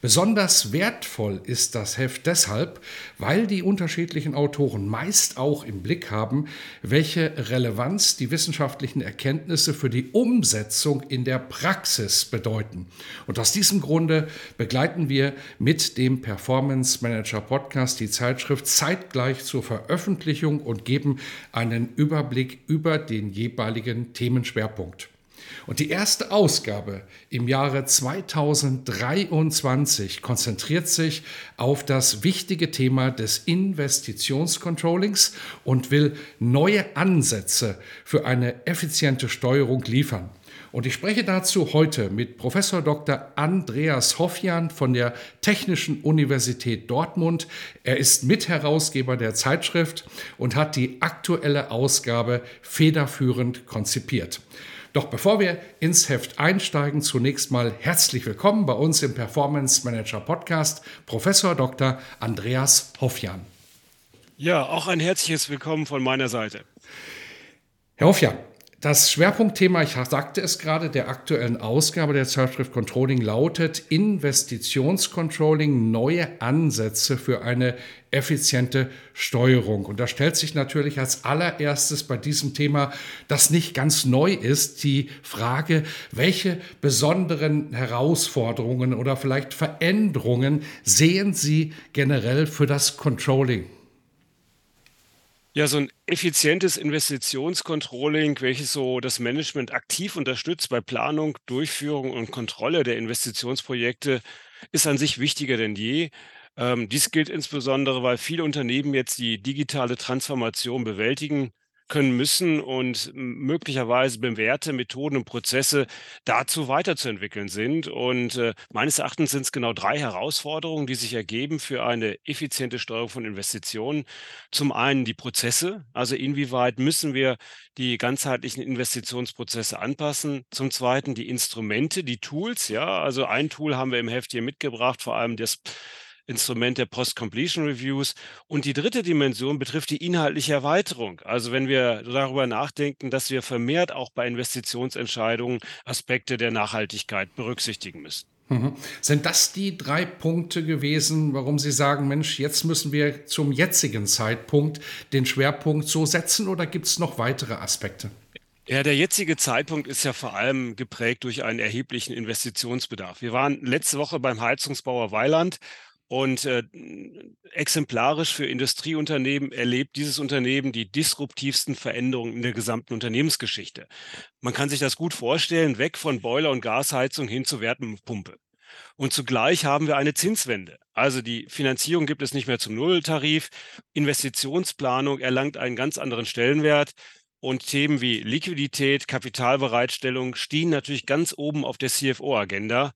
Besonders wertvoll ist das Heft deshalb, weil die unterschiedlichen Autoren meist auch im Blick haben, welche Relevanz die wissenschaftlichen Erkenntnisse für die Umsetzung in der Praxis bedeuten. Und aus diesem Grunde begleiten wir mit dem Performance Manager Podcast die Zeitschrift zeitgleich zur Veröffentlichung und geben einen Überblick über den jeweiligen Themenschwerpunkt. Und die erste Ausgabe im Jahre 2023 konzentriert sich auf das wichtige Thema des Investitionscontrollings und will neue Ansätze für eine effiziente Steuerung liefern. Und ich spreche dazu heute mit Professor Dr. Andreas Hoffjan von der Technischen Universität Dortmund. Er ist Mitherausgeber der Zeitschrift und hat die aktuelle Ausgabe federführend konzipiert. Doch bevor wir ins Heft einsteigen, zunächst mal herzlich willkommen bei uns im Performance Manager Podcast, Professor Dr. Andreas Hoffjan. Ja, auch ein herzliches Willkommen von meiner Seite. Herr Hoffjan, das Schwerpunktthema, ich sagte es gerade, der aktuellen Ausgabe der Zeitschrift Controlling lautet Investitionscontrolling, neue Ansätze für eine effiziente Steuerung. Und da stellt sich natürlich als allererstes bei diesem Thema, das nicht ganz neu ist, die Frage, welche besonderen Herausforderungen oder vielleicht Veränderungen sehen Sie generell für das Controlling? Ja, so ein effizientes Investitionscontrolling, welches so das Management aktiv unterstützt bei Planung, Durchführung und Kontrolle der Investitionsprojekte, ist an sich wichtiger denn je. Ähm, dies gilt insbesondere, weil viele Unternehmen jetzt die digitale Transformation bewältigen können müssen und möglicherweise bewährte Methoden und Prozesse dazu weiterzuentwickeln sind. Und äh, meines Erachtens sind es genau drei Herausforderungen, die sich ergeben für eine effiziente Steuerung von Investitionen. Zum einen die Prozesse, also inwieweit müssen wir die ganzheitlichen Investitionsprozesse anpassen. Zum zweiten die Instrumente, die Tools, ja, also ein Tool haben wir im Heft hier mitgebracht, vor allem das Instrument der Post-Completion Reviews. Und die dritte Dimension betrifft die inhaltliche Erweiterung. Also wenn wir darüber nachdenken, dass wir vermehrt auch bei Investitionsentscheidungen Aspekte der Nachhaltigkeit berücksichtigen müssen. Mhm. Sind das die drei Punkte gewesen, warum Sie sagen, Mensch, jetzt müssen wir zum jetzigen Zeitpunkt den Schwerpunkt so setzen oder gibt es noch weitere Aspekte? Ja, der jetzige Zeitpunkt ist ja vor allem geprägt durch einen erheblichen Investitionsbedarf. Wir waren letzte Woche beim Heizungsbauer Weiland und äh, exemplarisch für Industrieunternehmen erlebt dieses Unternehmen die disruptivsten Veränderungen in der gesamten Unternehmensgeschichte. Man kann sich das gut vorstellen, weg von Boiler- und Gasheizung hin zur Wärmepumpe. Und zugleich haben wir eine Zinswende. Also die Finanzierung gibt es nicht mehr zum Nulltarif. Investitionsplanung erlangt einen ganz anderen Stellenwert. Und Themen wie Liquidität, Kapitalbereitstellung stehen natürlich ganz oben auf der CFO-Agenda.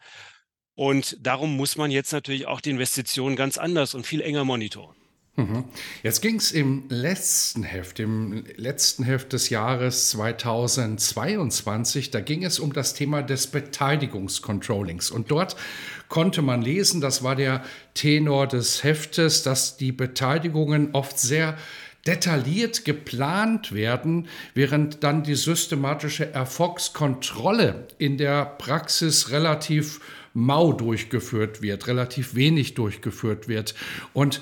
Und darum muss man jetzt natürlich auch die Investitionen ganz anders und viel enger monitoren. Mhm. Jetzt ging es im letzten Heft, im letzten Heft des Jahres 2022, da ging es um das Thema des Beteiligungscontrollings. Und dort konnte man lesen, das war der Tenor des Heftes, dass die Beteiligungen oft sehr detailliert geplant werden, während dann die systematische Erfolgskontrolle in der Praxis relativ mau durchgeführt wird, relativ wenig durchgeführt wird. Und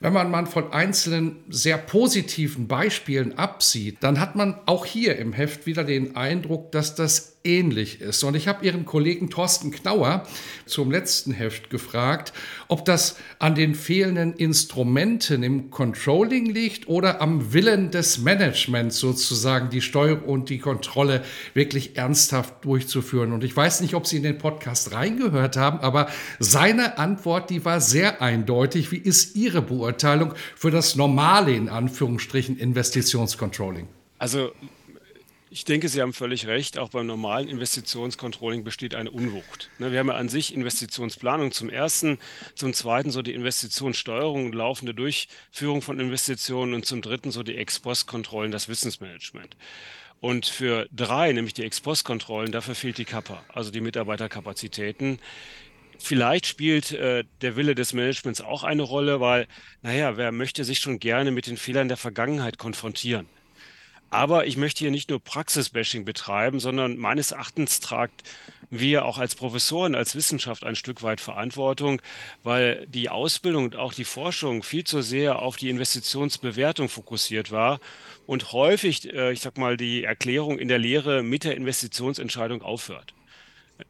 wenn man mal von einzelnen sehr positiven Beispielen absieht, dann hat man auch hier im Heft wieder den Eindruck, dass das ähnlich ist. Und ich habe Ihren Kollegen Thorsten Knauer zum letzten Heft gefragt, ob das an den fehlenden Instrumenten im Controlling liegt oder am Willen des Managements sozusagen die Steuerung und die Kontrolle wirklich ernsthaft durchzuführen. Und ich weiß nicht, ob Sie in den Podcast reingehört haben, aber seine Antwort, die war sehr eindeutig. Wie ist Ihre Beurteilung für das normale, in Anführungsstrichen, Investitionscontrolling? Also ich denke, Sie haben völlig recht. Auch beim normalen Investitionscontrolling besteht eine Unwucht. Ne, wir haben ja an sich Investitionsplanung zum ersten, zum zweiten so die Investitionssteuerung und laufende Durchführung von Investitionen und zum dritten so die Ex-Post-Kontrollen, das Wissensmanagement. Und für drei, nämlich die Ex-Post-Kontrollen, dafür fehlt die Kappa, also die Mitarbeiterkapazitäten. Vielleicht spielt äh, der Wille des Managements auch eine Rolle, weil, naja, wer möchte sich schon gerne mit den Fehlern der Vergangenheit konfrontieren? Aber ich möchte hier nicht nur Praxisbashing betreiben, sondern meines Erachtens tragt wir auch als Professoren, als Wissenschaft ein Stück weit Verantwortung, weil die Ausbildung und auch die Forschung viel zu sehr auf die Investitionsbewertung fokussiert war und häufig, äh, ich sag mal, die Erklärung in der Lehre mit der Investitionsentscheidung aufhört.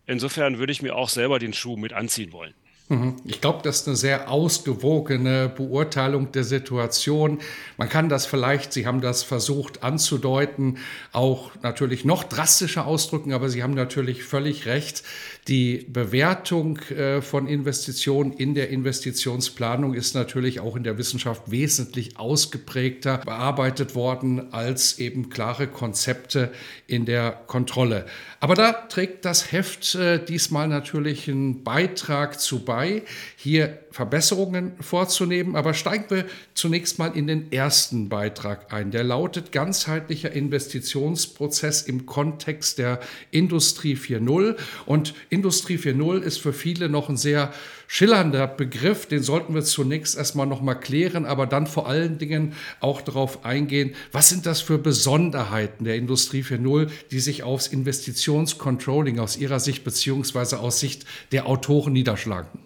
Insofern würde ich mir auch selber den Schuh mit anziehen wollen. Mhm. Ich glaube, das ist eine sehr ausgewogene Beurteilung der Situation. Man kann das vielleicht, Sie haben das versucht anzudeuten, auch natürlich noch drastischer ausdrücken, aber Sie haben natürlich völlig recht. Die Bewertung äh, von Investitionen in der Investitionsplanung ist natürlich auch in der Wissenschaft wesentlich ausgeprägter bearbeitet worden als eben klare Konzepte in der Kontrolle. Aber da trägt das Heft äh, diesmal natürlich einen Beitrag zu bei, hier Verbesserungen vorzunehmen. Aber steigen wir zunächst mal in den ersten Beitrag ein. Der lautet ganzheitlicher Investitionsprozess im Kontext der Industrie 4.0. Und Industrie 4.0 ist für viele noch ein sehr schillernder Begriff. Den sollten wir zunächst erstmal noch mal klären, aber dann vor allen Dingen auch darauf eingehen, was sind das für Besonderheiten der Industrie 4.0, die sich aufs Investitionscontrolling aus Ihrer Sicht beziehungsweise aus Sicht der Autoren niederschlagen?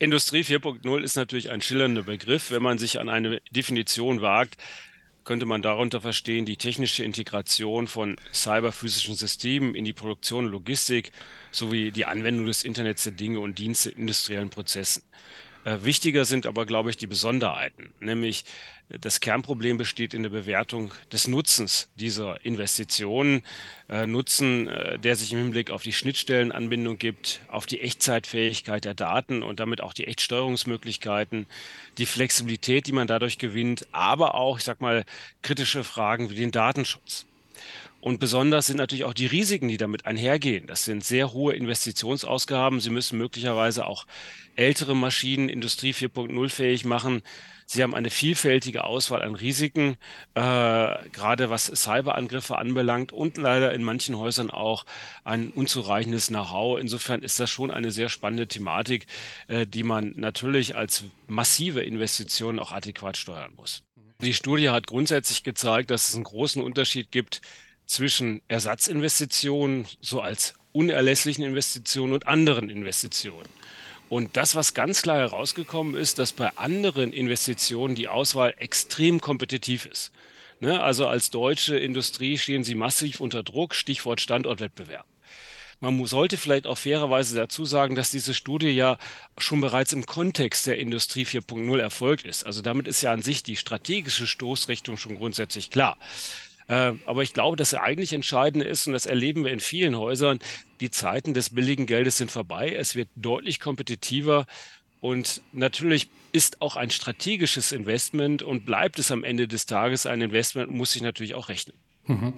Industrie 4.0 ist natürlich ein schillernder Begriff. Wenn man sich an eine Definition wagt, könnte man darunter verstehen die technische Integration von cyberphysischen Systemen in die Produktion und Logistik sowie die Anwendung des Internets der Dinge und Dienste in industriellen Prozessen. Äh, wichtiger sind aber, glaube ich, die Besonderheiten, nämlich das Kernproblem besteht in der Bewertung des Nutzens dieser Investitionen. Äh, Nutzen, äh, der sich im Hinblick auf die Schnittstellenanbindung gibt, auf die Echtzeitfähigkeit der Daten und damit auch die Echtsteuerungsmöglichkeiten, die Flexibilität, die man dadurch gewinnt, aber auch, ich sag mal, kritische Fragen wie den Datenschutz. Und besonders sind natürlich auch die Risiken, die damit einhergehen. Das sind sehr hohe Investitionsausgaben. Sie müssen möglicherweise auch ältere Maschinen Industrie 4.0 fähig machen. Sie haben eine vielfältige Auswahl an Risiken, äh, gerade was Cyberangriffe anbelangt und leider in manchen Häusern auch ein unzureichendes Know-how. Insofern ist das schon eine sehr spannende Thematik, äh, die man natürlich als massive Investition auch adäquat steuern muss. Die Studie hat grundsätzlich gezeigt, dass es einen großen Unterschied gibt zwischen Ersatzinvestitionen, so als unerlässlichen Investitionen und anderen Investitionen. Und das, was ganz klar herausgekommen ist, dass bei anderen Investitionen die Auswahl extrem kompetitiv ist. Ne? Also als deutsche Industrie stehen sie massiv unter Druck, Stichwort Standortwettbewerb. Man sollte vielleicht auch fairerweise dazu sagen, dass diese Studie ja schon bereits im Kontext der Industrie 4.0 erfolgt ist. Also damit ist ja an sich die strategische Stoßrichtung schon grundsätzlich klar. Äh, aber ich glaube, das eigentlich Entscheidende ist, und das erleben wir in vielen Häusern, die Zeiten des billigen Geldes sind vorbei. Es wird deutlich kompetitiver. Und natürlich ist auch ein strategisches Investment und bleibt es am Ende des Tages ein Investment, muss sich natürlich auch rechnen. Mhm.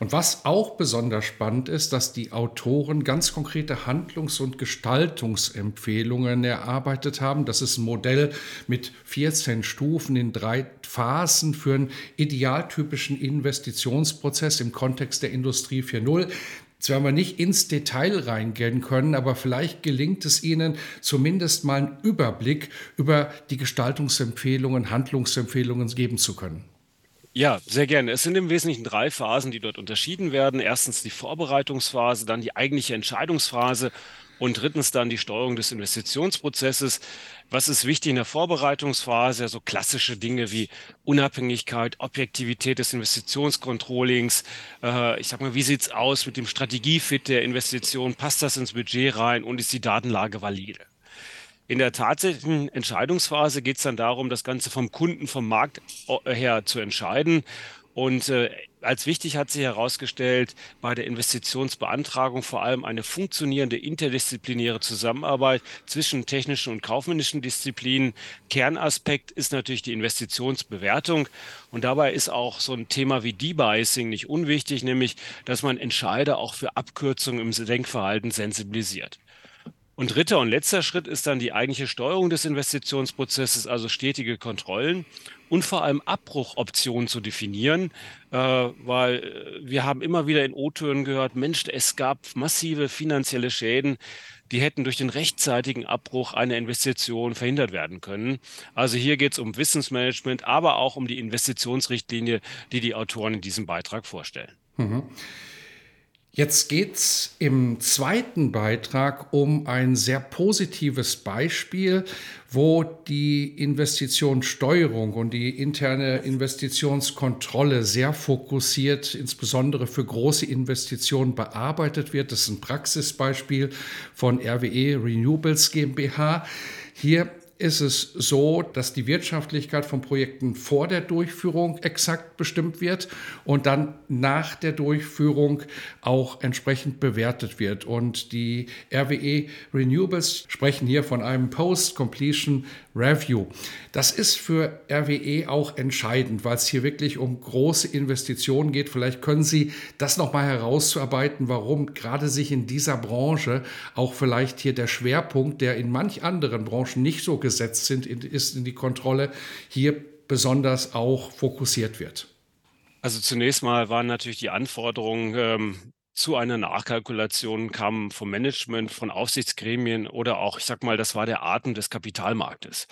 Und was auch besonders spannend ist, dass die Autoren ganz konkrete Handlungs- und Gestaltungsempfehlungen erarbeitet haben. Das ist ein Modell mit 14 Stufen in drei Phasen für einen idealtypischen Investitionsprozess im Kontext der Industrie 4.0. Jetzt werden wir nicht ins Detail reingehen können, aber vielleicht gelingt es Ihnen zumindest mal einen Überblick über die Gestaltungsempfehlungen, Handlungsempfehlungen geben zu können. Ja, sehr gerne. Es sind im Wesentlichen drei Phasen, die dort unterschieden werden. Erstens die Vorbereitungsphase, dann die eigentliche Entscheidungsphase Und drittens dann die Steuerung des Investitionsprozesses. Was ist wichtig in der Vorbereitungsphase? So klassische Dinge wie Unabhängigkeit, Objektivität des Investitionscontrollings. Äh, ich sag mal, wie sieht's aus mit dem Strategiefit der Investition? Passt das ins Budget rein und ist die Datenlage valide? In der tatsächlichen Entscheidungsphase geht es dann darum, das Ganze vom Kunden, vom Markt äh, her zu entscheiden. Und äh, als wichtig hat sich herausgestellt, bei der Investitionsbeantragung vor allem eine funktionierende interdisziplinäre Zusammenarbeit zwischen technischen und kaufmännischen Disziplinen. Kernaspekt ist natürlich die Investitionsbewertung. Und dabei ist auch so ein Thema wie Debiasing nicht unwichtig, nämlich, dass man Entscheider auch für Abkürzungen im Denkverhalten sensibilisiert. Und dritter und letzter Schritt ist dann die eigentliche Steuerung des Investitionsprozesses, also stetige Kontrollen und vor allem Abbruchoptionen zu definieren, äh, weil äh, wir haben immer wieder in O-Tönen gehört, Mensch, es gab massive finanzielle Schäden, die hätten durch den rechtzeitigen Abbruch einer Investition verhindert werden können. Also hier geht es um Wissensmanagement, aber auch um die Investitionsrichtlinie, die die Autoren in diesem Beitrag vorstellen. Mhm. Jetzt geht es im zweiten Beitrag um ein sehr positives Beispiel, wo die Investitionssteuerung und die interne Investitionskontrolle sehr fokussiert, insbesondere für große Investitionen bearbeitet wird. Das ist ein Praxisbeispiel von RWE Renewables GmbH. Hier ist es so, dass die Wirtschaftlichkeit von Projekten vor der Durchführung exakt bestimmt wird und dann nach der Durchführung auch entsprechend bewertet wird. Und die RWE Renewables sprechen hier von einem Post-Completion Review. Das ist für RWE auch entscheidend, weil es hier wirklich um große Investitionen geht. Vielleicht können Sie das nochmal herausarbeiten, warum gerade sich in dieser Branche auch vielleicht hier der Schwerpunkt, der in manch anderen Branchen nicht so gesetzt sind, ist in die Kontrolle, hier besonders auch fokussiert wird. Also zunächst mal waren natürlich die Anforderungen ähm, zu einer Nachkalkulation kamen vom Management, von Aufsichtsgremien oder auch, ich sag mal, das war der Atem des Kapitalmarktes.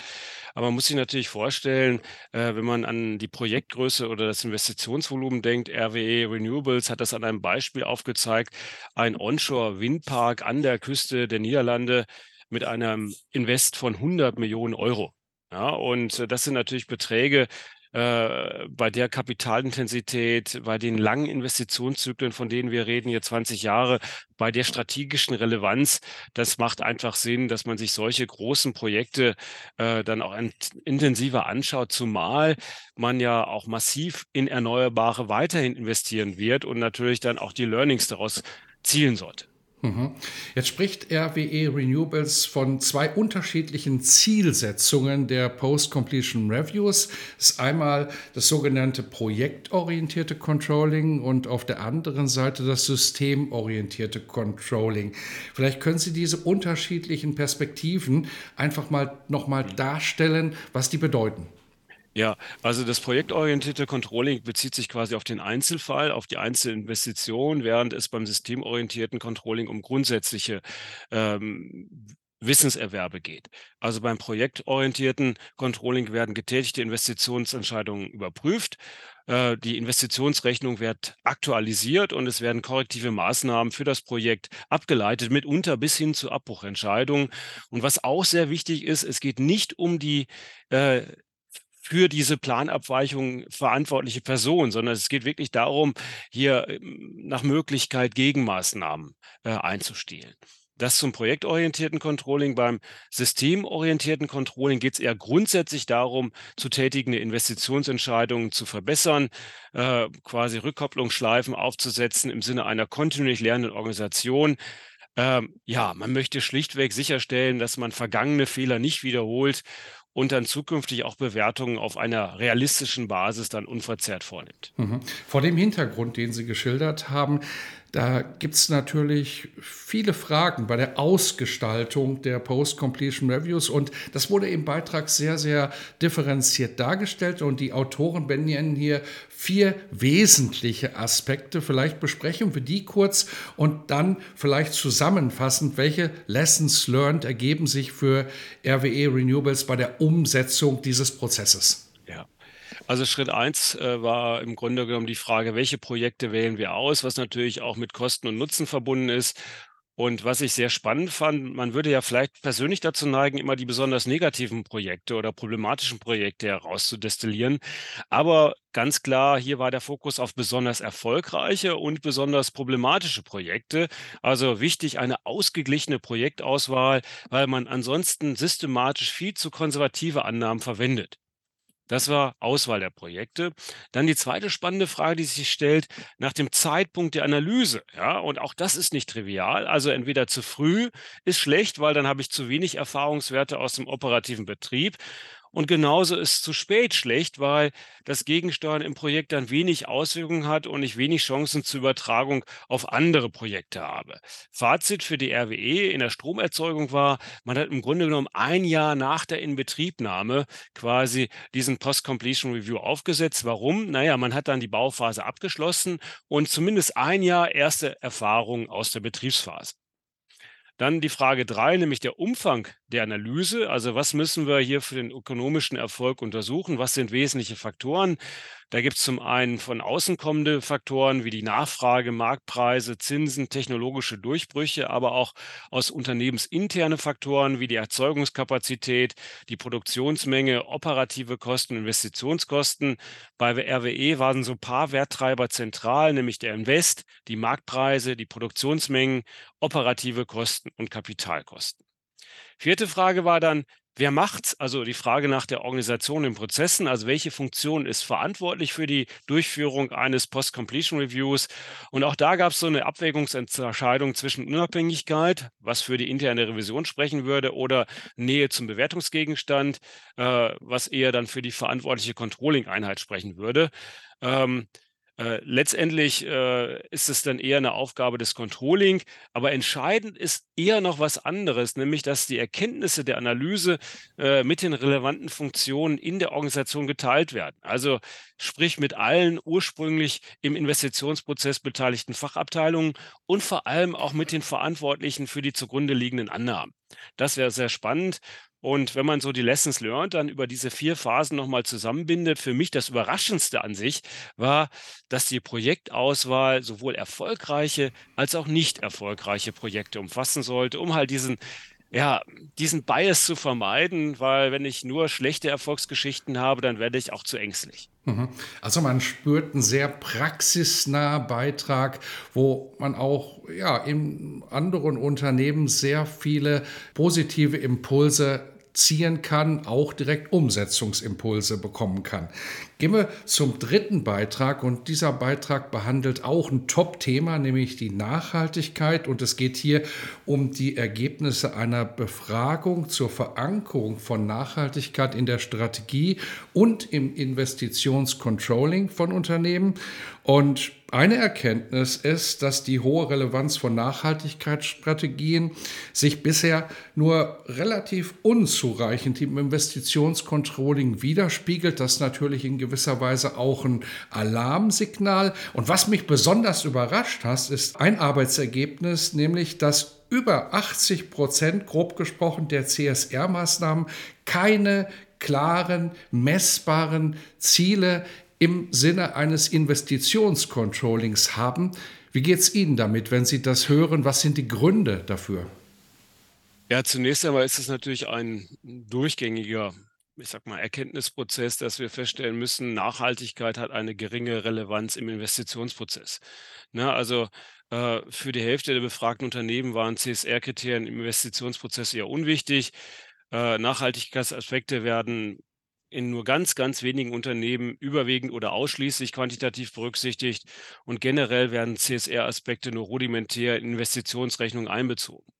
Aber man muss sich natürlich vorstellen, äh, wenn man an die Projektgröße oder das Investitionsvolumen denkt, RWE Renewables hat das an einem Beispiel aufgezeigt, ein Onshore-Windpark an der Küste der Niederlande mit einem Invest von 100 Millionen Euro. Ja, und äh, das sind natürlich Beträge, äh, bei der Kapitalintensität, bei den langen Investitionszyklen, von denen wir reden, hier 20 Jahre, bei der strategischen Relevanz, das macht einfach Sinn, dass man sich solche großen Projekte äh, dann auch intensiver anschaut, zumal man ja auch massiv in Erneuerbare weiterhin investieren wird und natürlich dann auch die Learnings daraus zielen sollte. Mhm. Jetzt spricht RWE Renewables von zwei unterschiedlichen Zielsetzungen der Post-Completion Reviews. Das ist einmal das sogenannte projektorientierte Controlling und auf der anderen Seite das systemorientierte Controlling. Vielleicht können Sie diese unterschiedlichen Perspektiven einfach mal nochmal darstellen, was die bedeuten. Ja, also das projektorientierte Controlling bezieht sich quasi auf den Einzelfall, auf die Einzelinvestition, während es beim systemorientierten Controlling um grundsätzliche ähm, Wissenserwerbe geht. Also beim projektorientierten Controlling werden getätigte Investitionsentscheidungen überprüft. Äh, die Investitionsrechnung wird aktualisiert und es werden korrektive Maßnahmen für das Projekt abgeleitet, mitunter bis hin zu Abbruchentscheidungen. Und was auch sehr wichtig ist, es geht nicht um die äh, für diese Planabweichung verantwortliche Person, sondern es geht wirklich darum, hier ähm, nach Möglichkeit Gegenmaßnahmen äh, einzustehlen. Das zum projektorientierten Controlling. Beim systemorientierten Controlling geht es eher grundsätzlich darum, zu tätigende Investitionsentscheidungen zu verbessern, äh, quasi Rückkopplungsschleifen aufzusetzen im Sinne einer kontinuierlich lernenden Organisation. Ähm, ja, man möchte schlichtweg sicherstellen, dass man vergangene Fehler nicht wiederholt und dann zukünftig auch Bewertungen auf einer realistischen Basis dann unverzerrt vornimmt. Mhm. Vor dem Hintergrund, den Sie geschildert haben, da gibt es natürlich viele Fragen bei der Ausgestaltung der Post-Completion Reviews und das wurde im Beitrag sehr, sehr differenziert dargestellt und die Autoren benennen hier vier wesentliche Aspekte. Vielleicht besprechen wir die kurz und dann vielleicht zusammenfassend, welche Lessons learned ergeben sich für RWE Renewables bei der Umsetzung dieses Prozesses. Also Schritt eins äh, war im Grunde genommen die Frage, welche Projekte wählen wir aus, was natürlich auch mit Kosten und Nutzen verbunden ist. Und was ich sehr spannend fand, man würde ja vielleicht persönlich dazu neigen, immer die besonders negativen Projekte oder problematischen Projekte herauszudestillieren. Aber ganz klar, hier war der Fokus auf besonders erfolgreiche und besonders problematische Projekte. Also wichtig eine ausgeglichene Projektauswahl, weil man ansonsten systematisch viel zu konservative Annahmen verwendet. Das war Auswahl der Projekte. Dann die zweite spannende Frage, die sich stellt, nach dem Zeitpunkt der Analyse. Ja, und auch das ist nicht trivial. Also entweder zu früh ist schlecht, weil dann habe ich zu wenig Erfahrungswerte aus dem operativen Betrieb. Und genauso ist zu spät schlecht, weil das Gegensteuern im Projekt dann wenig Auswirkungen hat und ich wenig Chancen zur Übertragung auf andere Projekte habe. Fazit für die RWE in der Stromerzeugung war, man hat im Grunde genommen ein Jahr nach der Inbetriebnahme quasi diesen Post-Completion Review aufgesetzt. Warum? Naja, man hat dann die Bauphase abgeschlossen und zumindest ein Jahr erste Erfahrungen aus der Betriebsphase. Dann die Frage drei, nämlich der Umfang der Analyse. Also was müssen wir hier für den ökonomischen Erfolg untersuchen? Was sind wesentliche Faktoren? Da gibt es zum einen von außen kommende Faktoren wie die Nachfrage, Marktpreise, Zinsen, technologische Durchbrüche, aber auch aus unternehmensinterne Faktoren wie die Erzeugungskapazität, die Produktionsmenge, operative Kosten, Investitionskosten. Bei RWE waren so ein paar Werttreiber zentral, nämlich der Invest, die Marktpreise, die Produktionsmengen, operative Kosten und Kapitalkosten. Vierte Frage war dann, Wer macht's? Also die Frage nach der Organisation in Prozessen, also welche Funktion ist verantwortlich für die Durchführung eines Post-Completion Reviews? Und auch da gab es so eine Abwägungsentscheidung zwischen Unabhängigkeit, was für die interne Revision sprechen würde, oder Nähe zum Bewertungsgegenstand, äh, was eher dann für die verantwortliche Controlling-Einheit sprechen würde. Ähm, äh, letztendlich äh, ist es dann eher eine Aufgabe des Controlling, aber entscheidend ist eher noch was anderes, nämlich dass die Erkenntnisse der Analyse äh, mit den relevanten Funktionen in der Organisation geteilt werden. Also sprich mit allen ursprünglich im Investitionsprozess beteiligten Fachabteilungen und vor allem auch mit den Verantwortlichen für die zugrunde liegenden Annahmen. Das wäre sehr spannend und wenn man so die Lessons learned dann über diese vier Phasen nochmal zusammenbindet, für mich das Überraschendste an sich war, dass die Projektauswahl sowohl erfolgreiche als auch nicht erfolgreiche Projekte umfassen sollte, um halt diesen ja, diesen Bias zu vermeiden, weil wenn ich nur schlechte Erfolgsgeschichten habe, dann werde ich auch zu ängstlich. Mhm. Also man spürt einen sehr praxisnahen Beitrag, wo man auch ja, in anderen Unternehmen sehr viele positive Impulse ziehen kann, auch direkt Umsetzungsimpulse bekommen kann. Gehen wir zum dritten Beitrag und dieser Beitrag behandelt auch ein Top-Thema, nämlich die Nachhaltigkeit und es geht hier um die Ergebnisse einer Befragung zur Verankerung von Nachhaltigkeit in der Strategie und im Investitionscontrolling von Unternehmen und eine Erkenntnis ist, dass die hohe Relevanz von Nachhaltigkeitsstrategien sich bisher nur relativ unzureichend im Investitionscontrolling widerspiegelt. Das ist natürlich in gewisser Weise auch ein Alarmsignal. Und was mich besonders überrascht hat, ist ein Arbeitsergebnis, nämlich dass über 80 Prozent, grob gesprochen, der CSR-Maßnahmen keine klaren, messbaren Ziele im Sinne eines Investitionscontrollings haben. Wie geht es Ihnen damit, wenn Sie das hören? Was sind die Gründe dafür? Ja, zunächst einmal ist es natürlich ein durchgängiger, ich sag mal, Erkenntnisprozess, dass wir feststellen müssen, Nachhaltigkeit hat eine geringe Relevanz im Investitionsprozess. Na, ne, also äh, für die Hälfte der befragten Unternehmen waren CSR-Kriterien im Investitionsprozess eher unwichtig. Äh, Nachhaltigkeitsaspekte werden in nur ganz, ganz wenigen Unternehmen überwiegend oder ausschließlich quantitativ berücksichtigt und generell werden CSR-Aspekte nur rudimentär in Investitionsrechnungen einbezogen.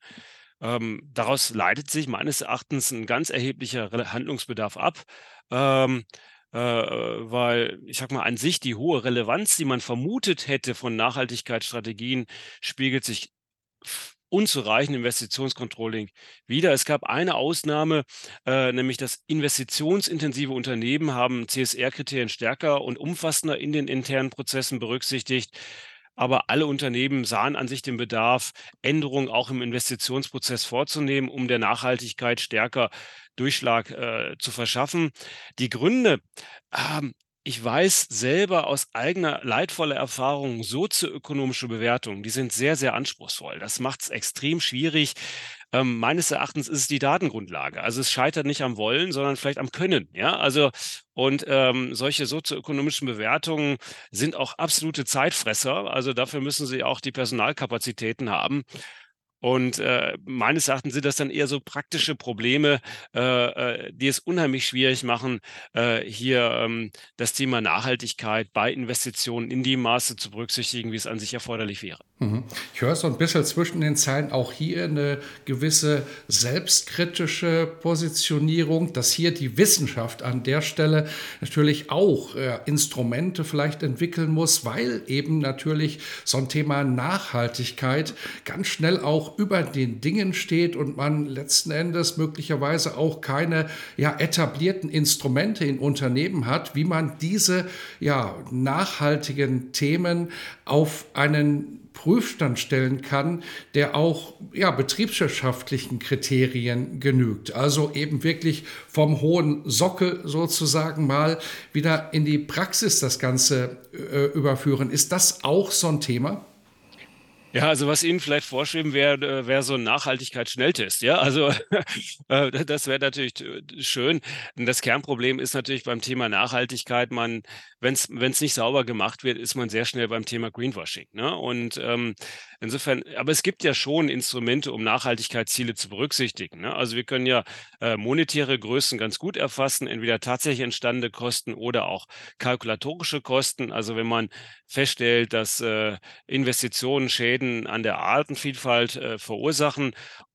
Ähm, daraus leitet sich meines Erachtens ein ganz erheblicher Handlungsbedarf ab. Ähm, äh, weil ich sag mal, an sich die hohe Relevanz, die man vermutet hätte von Nachhaltigkeitsstrategien, spiegelt sich unzureichende Investitionscontrolling wieder. Es gab eine Ausnahme, äh, nämlich das investitionsintensive Unternehmen haben CSR-Kriterien stärker und umfassender in den internen Prozessen berücksichtigt. Aber alle Unternehmen sahen an sich den Bedarf, Änderungen auch im Investitionsprozess vorzunehmen, um der Nachhaltigkeit stärker Durchschlag äh, zu verschaffen. Die Gründe, ähm, ich weiß selber aus eigener leidvoller Erfahrung, sozioökonomische Bewertungen, die sind sehr, sehr anspruchsvoll. Das macht es extrem schwierig. Ähm, meines Erachtens ist es die Datengrundlage. Also es scheitert nicht am Wollen, sondern vielleicht am Können. Ja, also und ähm, solche sozioökonomischen Bewertungen sind auch absolute Zeitfresser. Also dafür müssen sie auch die Personalkapazitäten haben. Und äh, meines Erachtens sind das dann eher so praktische Probleme, äh, äh, die es unheimlich schwierig machen, äh, hier ähm, das Thema Nachhaltigkeit bei Investitionen in dem Maße zu berücksichtigen, wie es an sich erforderlich wäre. Mhm. Ich höre so ein bisschen zwischen den Zeilen auch hier eine gewisse selbstkritische Positionierung, dass hier die Wissenschaft an der Stelle natürlich auch äh, Instrumente vielleicht entwickeln muss, weil eben natürlich so ein Thema Nachhaltigkeit ganz schnell auch über den Dingen steht und man letzten Endes möglicherweise auch keine ja, etablierten Instrumente in Unternehmen hat, wie man diese ja, nachhaltigen Themen auf einen Prüfstand stellen kann, der auch ja, betriebswirtschaftlichen Kriterien genügt. Also eben wirklich vom hohen Sockel sozusagen mal wieder in die Praxis das Ganze äh, überführen. Ist das auch so ein Thema? Ja, also was Ihnen vielleicht vorschreiben wäre, äh, wäre so ein Nachhaltigkeitsschnelltest. Ja, also äh, das wäre natürlich schön. Das Kernproblem ist natürlich beim Thema Nachhaltigkeit, man, wenn es nicht sauber gemacht wird, ist man sehr schnell beim Thema Greenwashing. Ne? Und ähm, insofern, aber es gibt ja schon Instrumente, um Nachhaltigkeitsziele zu berücksichtigen. Ne? Also wir können ja äh, monetäre Größen ganz gut erfassen, entweder tatsächlich entstandene Kosten oder auch kalkulatorische Kosten. Also wenn man feststellt, dass äh, Investitionen Schäden an der Artenvielfalt äh, verursachen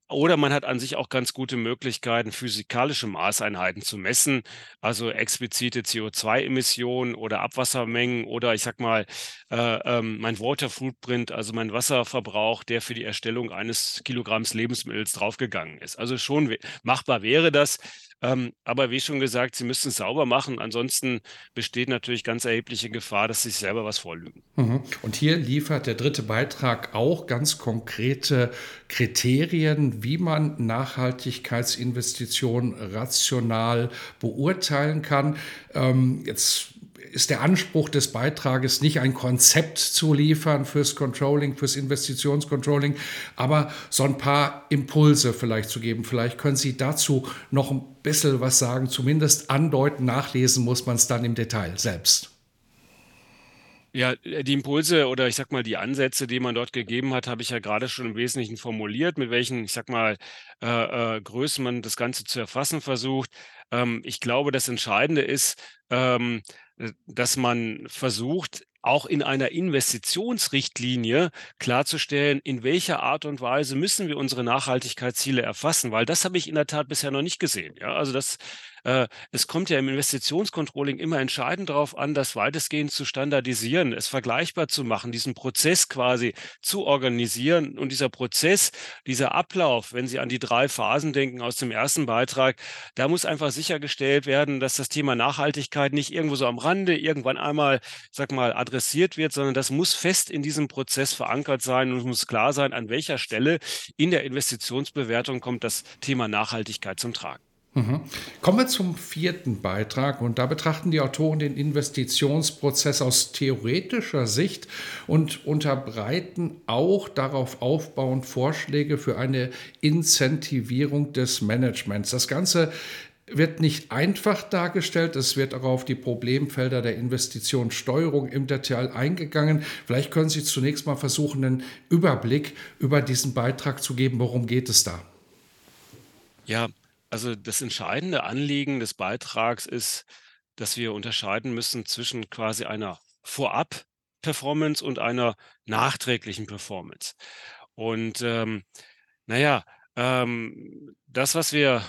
oder man hat an sich auch ganz gute Möglichkeiten, physikalische Maßeinheiten zu messen, also explizite CO2-Emissionen oder Abwassermengen oder ich sag mal äh, ähm, mein Water Footprint, also mein Wasserverbrauch, der für die Erstellung eines Kilogramms Lebensmittels draufgegangen ist. Also schon machbar wäre das. Ähm, aber wie schon gesagt, Sie müssen es sauber machen. Ansonsten besteht natürlich ganz erhebliche Gefahr, dass Sie sich selber was vorlügen. Mhm. Und hier liefert der dritte Beitrag auch ganz konkrete Kriterien, wie man Nachhaltigkeitsinvestitionen rational beurteilen kann. Ähm, jetzt ist der Anspruch des Beitrages nicht ein Konzept zu liefern fürs Controlling, fürs Investitionscontrolling, aber so ein paar Impulse vielleicht zu geben. Vielleicht können Sie dazu noch ein bisschen was sagen, zumindest andeuten, nachlesen muss man es dann im Detail selbst. Ja, die Impulse oder ich sag mal die Ansätze, die man dort gegeben hat, habe ich ja gerade schon im Wesentlichen formuliert, mit welchen, ich sag mal, äh, äh, Größen man das Ganze zu erfassen versucht. Ähm, ich glaube, das Entscheidende ist, ähm, äh, dass man versucht, auch in einer Investitionsrichtlinie klarzustellen, in welcher Art und Weise müssen wir unsere Nachhaltigkeitsziele erfassen, weil das habe ich in der Tat bisher noch nicht gesehen. Ja, also das äh, es kommt ja im Investitionscontrolling immer entscheidend darauf an, das weitestgehend zu standardisieren, es vergleichbar zu machen, diesen Prozess quasi zu organisieren. Und dieser Prozess, dieser Ablauf, wenn Sie an die drei Phasen denken aus dem ersten Beitrag, da muss einfach sichergestellt werden, dass das Thema Nachhaltigkeit nicht irgendwo so am Rande irgendwann einmal, sag mal, adressiert wird, sondern das muss fest in diesem Prozess verankert sein und es muss klar sein, an welcher Stelle in der Investitionsbewertung kommt das Thema Nachhaltigkeit zum Tragen. Mhm. Kommen wir zum vierten Beitrag und da betrachten die Autoren den Investitionsprozess aus theoretischer Sicht und unterbreiten auch darauf aufbauend Vorschläge für eine Incentivierung des Managements. Das Ganze wird nicht einfach dargestellt. Es wird auch auf die Problemfelder der Investitionssteuerung im Detail eingegangen. Vielleicht können Sie zunächst mal versuchen, einen Überblick über diesen Beitrag zu geben. Worum geht es da? Ja, also das entscheidende Anliegen des Beitrags ist, dass wir unterscheiden müssen zwischen quasi einer Vorab-Performance und einer nachträglichen Performance. Und ähm, naja, ähm, das, was wir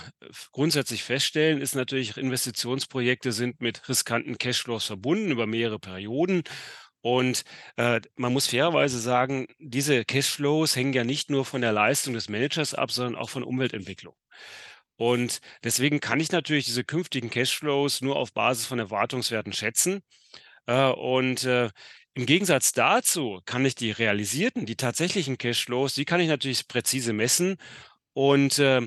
grundsätzlich feststellen, ist natürlich, Investitionsprojekte sind mit riskanten Cashflows verbunden über mehrere Perioden. Und äh, man muss fairerweise sagen, diese Cashflows hängen ja nicht nur von der Leistung des Managers ab, sondern auch von Umweltentwicklung. Und deswegen kann ich natürlich diese künftigen Cashflows nur auf Basis von Erwartungswerten schätzen. Äh, und äh, im Gegensatz dazu kann ich die realisierten, die tatsächlichen Cashflows, die kann ich natürlich präzise messen. Und äh,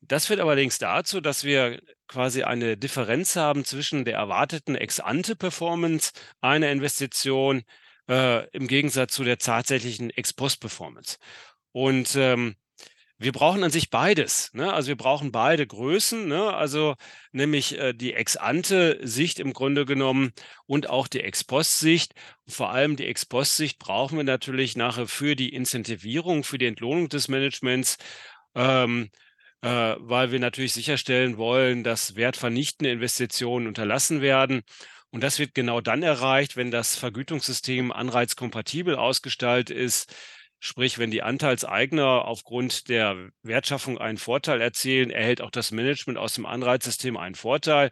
das führt allerdings dazu, dass wir quasi eine Differenz haben zwischen der erwarteten Ex-ante-Performance einer Investition äh, im Gegensatz zu der tatsächlichen Ex-post-Performance. Und ähm, wir brauchen an sich beides. Ne? Also wir brauchen beide Größen, ne? also nämlich äh, die Ex-ante-Sicht im Grunde genommen und auch die Ex-post-Sicht. Vor allem die Ex-post-Sicht brauchen wir natürlich nachher für die Incentivierung, für die Entlohnung des Managements. Ähm, äh, weil wir natürlich sicherstellen wollen, dass wertvernichtende Investitionen unterlassen werden. Und das wird genau dann erreicht, wenn das Vergütungssystem anreizkompatibel ausgestaltet ist, Sprich, wenn die Anteilseigner aufgrund der Wertschaffung einen Vorteil erzielen, erhält auch das Management aus dem Anreizsystem einen Vorteil.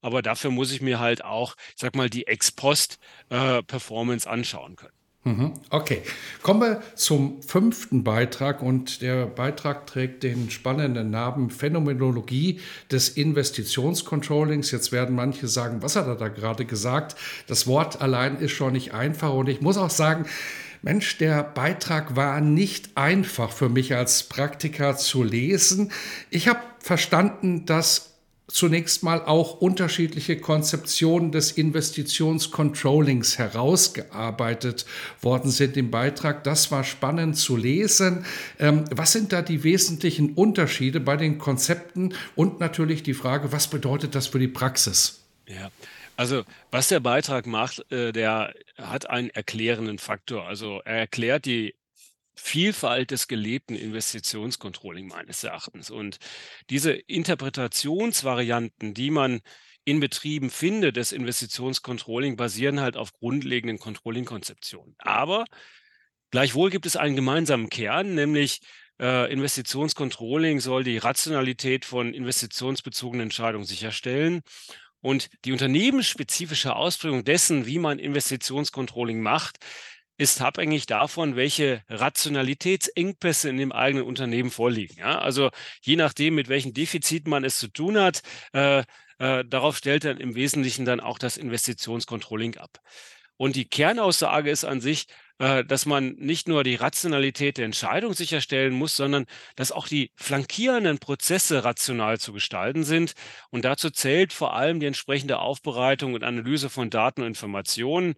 Aber dafür muss ich mir halt auch, ich sag mal, die Ex-Post-Performance äh, anschauen können. Mhm, okay, kommen wir zum fünften Beitrag und der Beitrag trägt den spannenden Namen Phänomenologie des Investitionscontrollings. Jetzt werden manche sagen, was hat er da gerade gesagt? Das Wort allein ist schon nicht einfach und ich muss auch sagen, Mensch, der Beitrag war nicht einfach für mich als Praktiker zu lesen. Ich habe verstanden, dass zunächst mal auch unterschiedliche Konzeptionen des Investitionscontrollings herausgearbeitet worden sind im Beitrag. Das war spannend zu lesen. Ähm, was sind da die wesentlichen Unterschiede bei den Konzepten und natürlich die Frage, was bedeutet das für die Praxis? Ja, also was der Beitrag macht, äh, der hat einen erklärenden Faktor. Also er erklärt die Vielfalt des gelebten Investitionscontrolling meines Erachtens. Und diese Interpretationsvarianten, die man in Betrieben findet, des Investitionscontrolling, basieren halt auf grundlegenden Controlling-Konzeptionen. Aber gleichwohl gibt es einen gemeinsamen Kern, nämlich äh, Investitionscontrolling soll die Rationalität von investitionsbezogenen Entscheidungen sicherstellen und die unternehmensspezifische Ausprägung dessen, wie man Investitionscontrolling macht, ist abhängig davon, welche Rationalitätsengpässe in dem eigenen Unternehmen vorliegen. Ja? Also je nachdem, mit welchen Defiziten man es zu tun hat, äh, äh, darauf stellt dann im Wesentlichen dann auch das Investitionscontrolling ab. Und die Kernaussage ist an sich, äh, dass man nicht nur die Rationalität der Entscheidung sicherstellen muss, sondern dass auch die flankierenden Prozesse rational zu gestalten sind. Und dazu zählt vor allem die entsprechende Aufbereitung und Analyse von Daten und Informationen.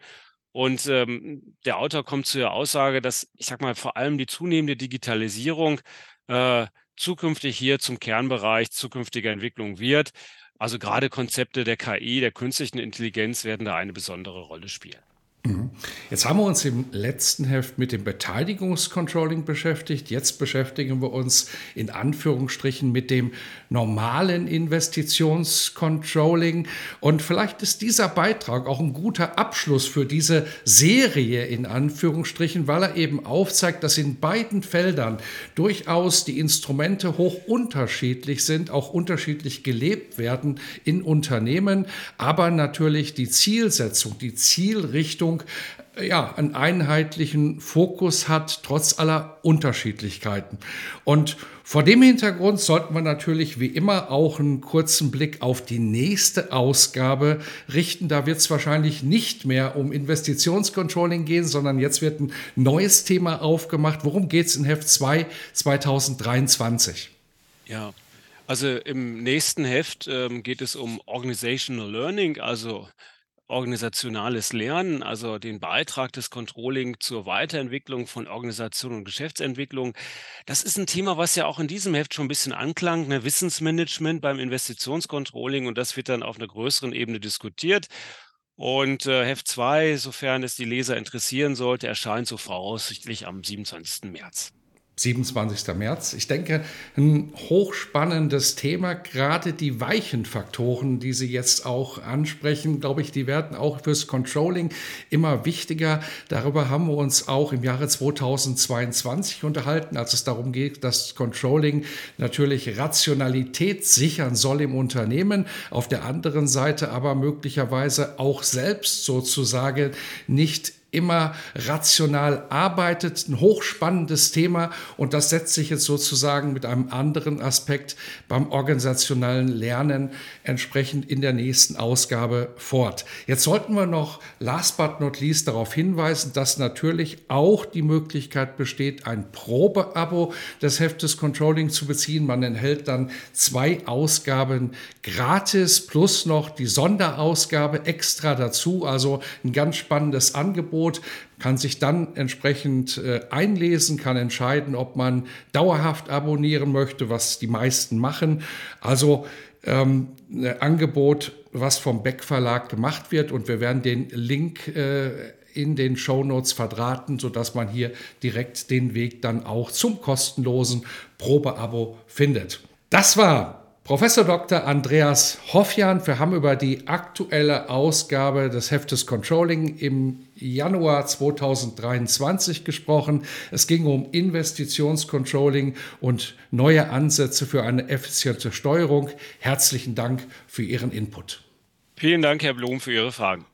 Und ähm, der Autor kommt zu der Aussage, dass, ich sag mal, vor allem die zunehmende Digitalisierung äh, zukünftig hier zum Kernbereich zukünftiger Entwicklung wird. Also gerade Konzepte der KI, der künstlichen Intelligenz werden da eine besondere Rolle spielen. Mhm. Jetzt haben wir uns im letzten Heft mit dem Beteiligungscontrolling beschäftigt. Jetzt beschäftigen wir uns in Anführungsstrichen mit dem normalen Investitionscontrolling. Und vielleicht ist dieser Beitrag auch ein guter Abschluss für diese Serie in Anführungsstrichen, weil er eben aufzeigt, dass in beiden Feldern durchaus die Instrumente hoch unterschiedlich sind, auch unterschiedlich gelebt werden in Unternehmen, aber natürlich die Zielsetzung, die Zielrichtung, Entwicklung ja, einen einheitlichen Fokus hat, trotz aller Unterschiedlichkeiten. Und vor dem Hintergrund sollten wir natürlich wie immer auch einen kurzen Blick auf die nächste Ausgabe richten. Da wird es wahrscheinlich nicht mehr um Investitionscontrolling gehen, sondern jetzt wird ein neues Thema aufgemacht. Worum geht es in Heft 2 2023? Ja, also im nächsten Heft ähm, geht es um Organizational Learning, also organisationales Lernen, also den Beitrag des Controlling zur Weiterentwicklung von Organisation und Geschäftsentwicklung. Das ist ein Thema, was ja auch in diesem Heft schon ein bisschen anklang, ne? Wissensmanagement beim Investitionscontrolling und das wird dann auf einer größeren Ebene diskutiert. Und äh, Heft 2, sofern es die Leser interessieren sollte, erscheint so voraussichtlich am 27. März. 27. März. Ich denke, ein hochspannendes Thema, gerade die weichen Faktoren, die Sie jetzt auch ansprechen, glaube ich, die werden auch fürs Controlling immer wichtiger. Darüber haben wir uns auch im Jahre 2022 unterhalten, als es darum geht, dass Controlling natürlich Rationalität sichern soll im Unternehmen, auf der anderen Seite aber möglicherweise auch selbst sozusagen nicht immer rational arbeitet. Ein hochspannendes Thema und das setzt sich jetzt sozusagen mit einem anderen Aspekt beim organisationalen Lernen entsprechend in der nächsten Ausgabe fort. Jetzt sollten wir noch last but not least darauf hinweisen, dass natürlich auch die Möglichkeit besteht, ein Probeabo des Heftes Controlling zu beziehen. Man enthält dann zwei Ausgaben gratis plus noch die Sonderausgabe extra dazu. Also ein ganz spannendes Angebot kann sich dann entsprechend äh, einlesen, kann entscheiden, ob man dauerhaft abonnieren möchte, was die meisten machen. Also ähm, ein Angebot, was vom Beck Verlag gemacht wird und wir werden den Link äh, in den Show Notes verdrahten, sodass man hier direkt den Weg dann auch zum kostenlosen Probeabo findet. Das war Professor Dr. Andreas Hoffjan. Wir haben über die aktuelle Ausgabe des Heftes Controlling im Januar 2023 gesprochen. Es ging um Investitionscontrolling und neue Ansätze für eine effiziente Steuerung. Herzlichen Dank für Ihren Input. Vielen Dank, Herr Blum, für Ihre Fragen.